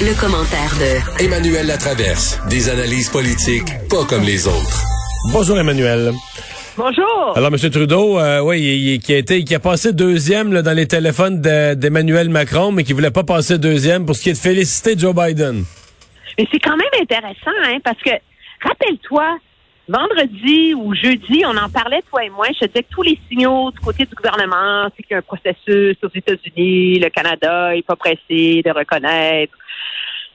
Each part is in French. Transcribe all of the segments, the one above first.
Le commentaire de Emmanuel Latraverse. Des analyses politiques pas comme les autres. Bonjour Emmanuel. Bonjour. Alors Monsieur Trudeau, euh, oui, il, il- qui a été, qui a passé deuxième là, dans les téléphones de- d'Emmanuel Macron, mais qui voulait pas passer deuxième pour ce qui est de féliciter Joe Biden. Mais c'est quand même intéressant, hein, parce que rappelle-toi, vendredi ou jeudi, on en parlait toi et moi. Je te disais que tous les signaux du côté du gouvernement, c'est qu'il y a un processus aux États-Unis, le Canada n'est pas pressé de reconnaître.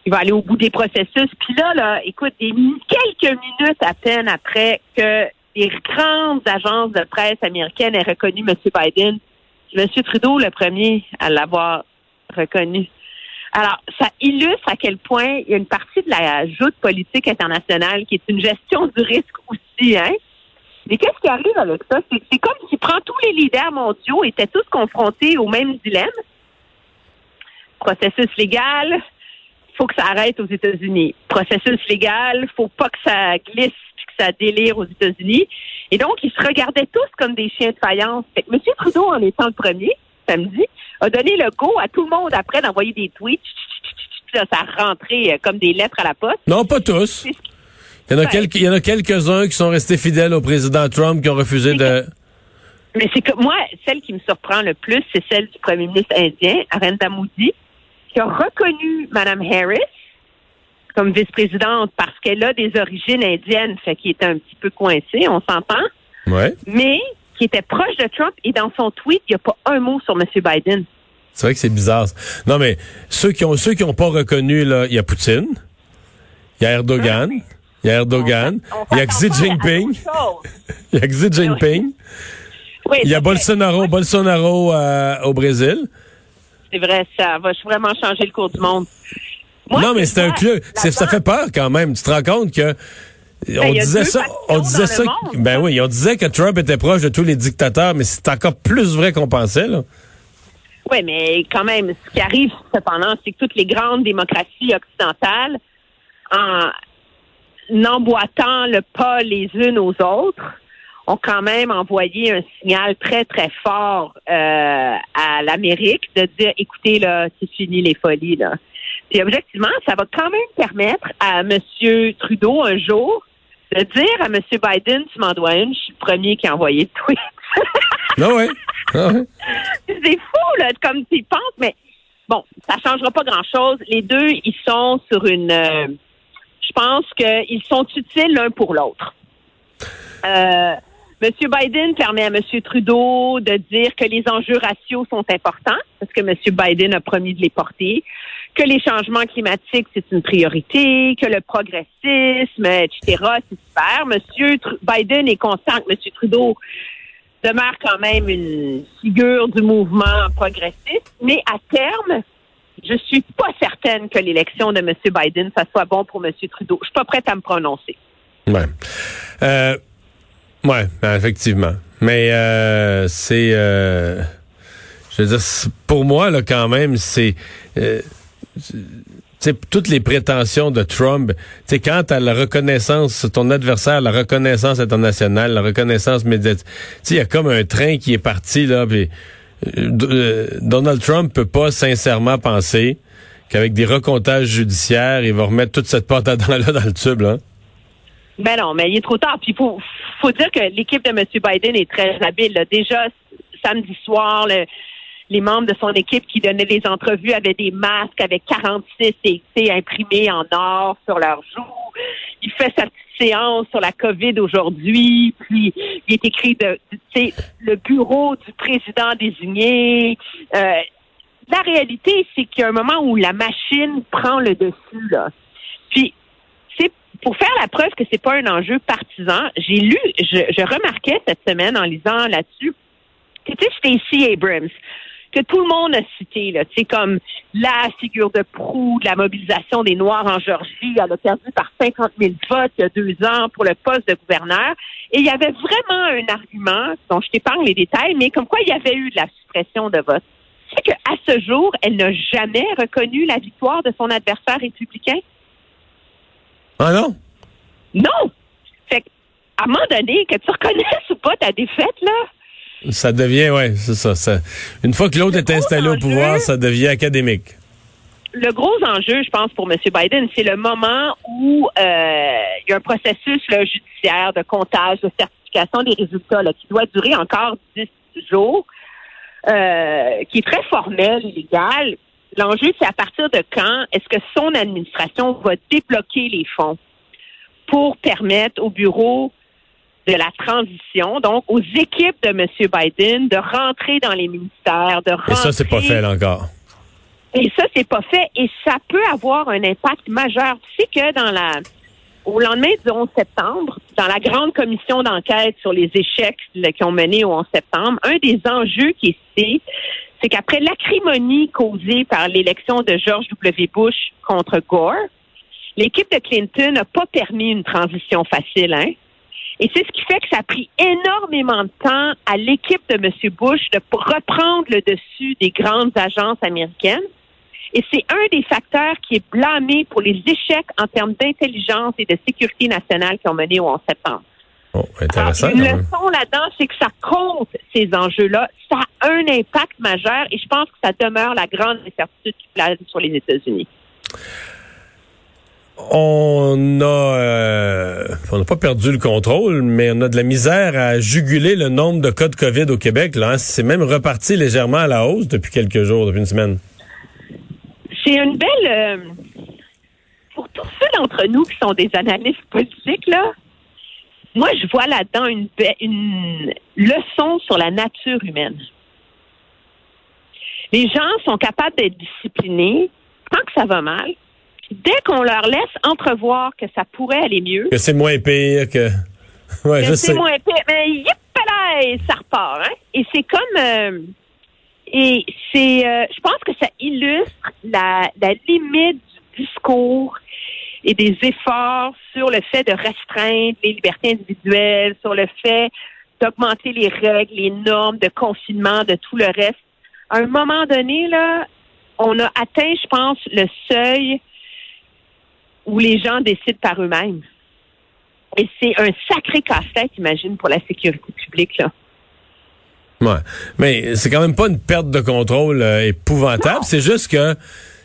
Il va aller au bout des processus. Puis là, là, écoute, des quelques minutes à peine après que les grandes agences de presse américaines aient reconnu M. Biden, M. Trudeau le premier à l'avoir reconnu. Alors, ça illustre à quel point il y a une partie de la joute politique internationale qui est une gestion du risque aussi, hein? Mais qu'est-ce qui arrive avec ça? C'est comme si prend tous les leaders mondiaux étaient tous confrontés au même dilemme. Processus légal, faut que ça arrête aux États-Unis. Processus légal, faut pas que ça glisse puis que ça délire aux États-Unis. Et donc, ils se regardaient tous comme des chiens de faïence. Fait que M. Trudeau, en étant le premier, samedi, a donné le go à tout le monde après d'envoyer des tweets. Là, ça a rentré euh, comme des lettres à la poste. Non, pas tous. Qui- Il y en a, Ouais. quelques, il y en a quelques-uns qui sont restés fidèles au président Trump, qui ont refusé de... Mais c'est que moi, celle qui me surprend le plus, c'est celle du premier ministre indien, Arendra Moudi, qui a reconnu Mme Harris comme vice-présidente parce qu'elle a des origines indiennes, fait qu'il était un petit peu coincé, on s'entend, Ouais. mais qui était proche de Trump et dans son tweet, il n'y a pas un mot sur M. Biden. C'est vrai que c'est bizarre. Non, mais ceux qui ont ceux qui ont pas reconnu, là, il y a Poutine, il y a Erdogan, il y a Erdogan, il y a Xi Jinping, il y a Xi Jinping, Oui, il y a vrai. Bolsonaro, Bolsonaro euh, au Brésil. C'est vrai, ça va vraiment changer le cours du monde. Moi, non, mais c'est un club. Ça fait peur quand même. Tu te rends compte que on Ben, a disait ça, on disait ça. monde, ben oui, on disait que Trump était proche de tous les dictateurs, mais c'est encore plus vrai qu'on pensait là. Oui, mais quand même, ce qui arrive cependant, c'est que toutes les grandes démocraties occidentales, en emboîtant le pas les unes aux autres, ont quand même envoyé un signal très, très fort euh, à l'Amérique de dire, écoutez, là, c'est fini les folies, là. Puis objectivement, ça va quand même permettre à M. Trudeau un jour de dire à M. Biden, tu m'en dois une, je suis le premier qui a envoyé le tweet. Non ouais. Ah ouais. c'est fou, là, comme tu penses, mais bon, ça changera pas grand-chose. Les deux, ils sont sur une... euh, je pense qu'ils sont utiles l'un pour l'autre. Euh, Monsieur Biden permet à Monsieur Trudeau de dire que les enjeux raciaux sont importants, parce que Monsieur Biden a promis de les porter, que les changements climatiques, c'est une priorité, que le progressisme, etc., c'est super. Monsieur Biden est conscient que Monsieur Trudeau demeure quand même une figure du mouvement progressiste, mais à terme, je suis pas certaine que l'élection de M. Biden, ça soit bon pour M. Trudeau. Je suis pas prête à me prononcer. Ouais. Euh, ouais, ben, effectivement. Mais euh, c'est, euh, je veux dire, pour moi là quand même, c'est, euh, c'est- tu sais, toutes les prétentions de Trump. Tu sais, quant à la reconnaissance, ton adversaire, la reconnaissance internationale, la reconnaissance médiatique. Il y a comme un train qui est parti là. Puis, euh, euh, Donald Trump peut pas sincèrement penser qu'avec des recomptages judiciaires, il va remettre toute cette pâte à dents là dans le tube là. Ben non, mais il est trop tard. Puis faut, faut dire que l'équipe de M. Biden est très habile. Déjà, samedi soir, le- les membres de son équipe qui donnaient des entrevues avaient des masques avec 46 et imprimés en or sur leurs joues. Il fait sa petite séance sur la COVID aujourd'hui, puis il est écrit de, sais, le bureau du président désigné. Euh, la réalité, c'est qu'il y a un moment où la machine prend le dessus, là. Puis, c'est pour faire la preuve que c'est pas un enjeu partisan, j'ai lu, je, remarquais cette semaine en lisant là-dessus, tu sais, Stacey Abrams, que tout le monde a cité, là, tu sais, comme la figure de proue de la mobilisation des Noirs en Georgie, elle a perdu par 50 000 votes il y a deux ans pour le poste de gouverneur. Et il y avait vraiment un argument, dont je t'épargne les détails, mais comme quoi il y avait eu de la suppression de vote. C'est qu'à ce jour, elle n'a jamais reconnu la victoire de son adversaire républicain. Ah non? Non! Fait que, à un moment donné, que tu reconnaisses ou pas ta défaite, là, Ça devient, ouais, c'est ça, ça. Une fois que l'autre est installé au pouvoir, ça devient académique. le gros enjeu, je pense, pour M. Biden, c'est le moment où euh, il y a un processus judiciaire de comptage, de certification des résultats qui doit durer encore 10 jours, euh, qui est très formel, illégal. L'enjeu, c'est à partir de quand est-ce que son administration va débloquer les fonds pour permettre au bureau de la transition, donc aux équipes de M. Biden, de rentrer dans les ministères, de rentrer... Et ça, c'est pas fait encore. Et ça, c'est pas fait. Et ça peut avoir un impact majeur. Tu sais que dans la... Au lendemain du 11 septembre, dans la grande commission d'enquête sur les échecs qui ont mené au 11 septembre, un des enjeux qui est c'est qu'après l'acrimonie causée par l'élection de George W. Bush contre Gore, l'équipe de Clinton n'a pas permis une transition facile. Hein? Et c'est ce qui fait que ça a pris énormément de temps à l'équipe de M. Bush de reprendre le dessus des grandes agences américaines. Et c'est un des facteurs qui est blâmé pour les échecs en termes d'intelligence et de sécurité nationale qui ont mené au 11 septembre. Oh, intéressant. une leçon là-dedans, c'est que ça compte, ces enjeux-là. Ça a un impact majeur et je pense que ça demeure la grande incertitude qui plane sur les États-Unis. On a, euh, on n'a pas perdu le contrôle, mais on a de la misère à juguler le nombre de cas de COVID au Québec. Là, hein. c'est même reparti légèrement à la hausse depuis quelques jours, depuis une semaine. C'est une belle, euh, pour tous ceux d'entre nous qui sont des analystes politiques là, moi je vois là-dedans une, une leçon sur la nature humaine. Les gens sont capables d'être disciplinés tant que ça va mal dès qu'on leur laisse entrevoir que ça pourrait aller mieux. Que c'est moins pire que. Ouais, que c'est moins pire. Mais yip ça repart. Hein? Et c'est comme. Euh, et c'est. Euh, je pense que ça illustre la, la limite du discours et des efforts sur le fait de restreindre les libertés individuelles, sur le fait d'augmenter les règles, les normes de confinement, de tout le reste. À un moment donné, là, on a atteint, je pense, le seuil où les gens décident par eux-mêmes. Et c'est un sacré casse-tête, imagine, pour la sécurité publique, là. Ouais. Mais c'est quand même pas une perte de contrôle euh, épouvantable. C'est juste que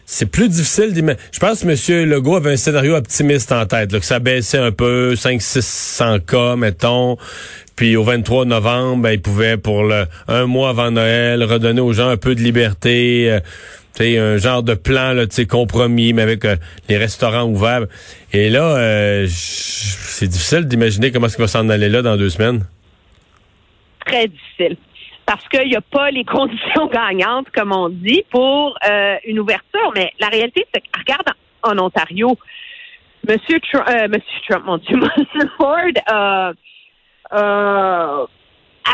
c'est plus difficile d'imaginer. Je pense que M. Legault avait un scénario optimiste en tête, que ça baissait un peu, 500-600 cas, mettons. Puis au 23 novembre, ben, il pouvait, pour le un mois avant Noël, redonner aux gens un peu de liberté. Euh, c'est un genre de plan là, compromis, mais avec euh, les restaurants ouverts. Et là, euh, c'est difficile d'imaginer comment est-ce va s'en aller là dans deux semaines. Très difficile. Parce qu'il n'y a pas les conditions gagnantes, comme on dit, pour euh, une ouverture. Mais la réalité, c'est que, regarde en, Ontario, Monsieur Trump, Monsieur Trump, mon Dieu, Monsieur Ford a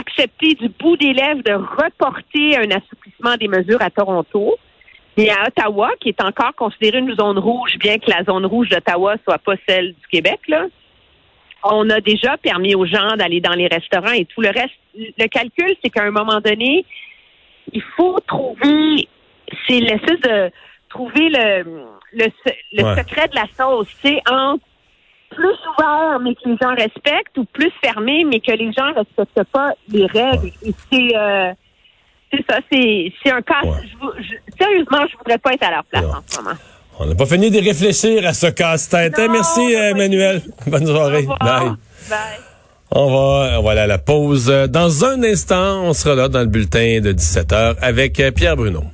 accepté du bout des lèvres de reporter un assouplissement des mesures à Toronto. Et à Ottawa, qui est encore considérée une zone rouge, bien que la zone rouge d'Ottawa soit pas celle du Québec, là, on a déjà permis aux gens d'aller dans les restaurants et tout le reste. Le calcul, c'est qu'à un moment donné, il faut trouver, c'est l'espèce de trouver le, le, secret de la sauce, c'est entre plus ouvert mais que les gens respectent ou plus fermé mais que les gens respectent pas les règles. Et c'est euh, c'est ça, c'est un cas. sérieusement, je voudrais pas être à leur place en ce moment. On n'a pas fini de réfléchir à ce casse-tête. Hein, merci, Emmanuel. Bonne soirée. Bye. Bye. On va, aller à la pause. Dans un instant, on sera là dans le bulletin de 17h avec euh, Pierre Bruno.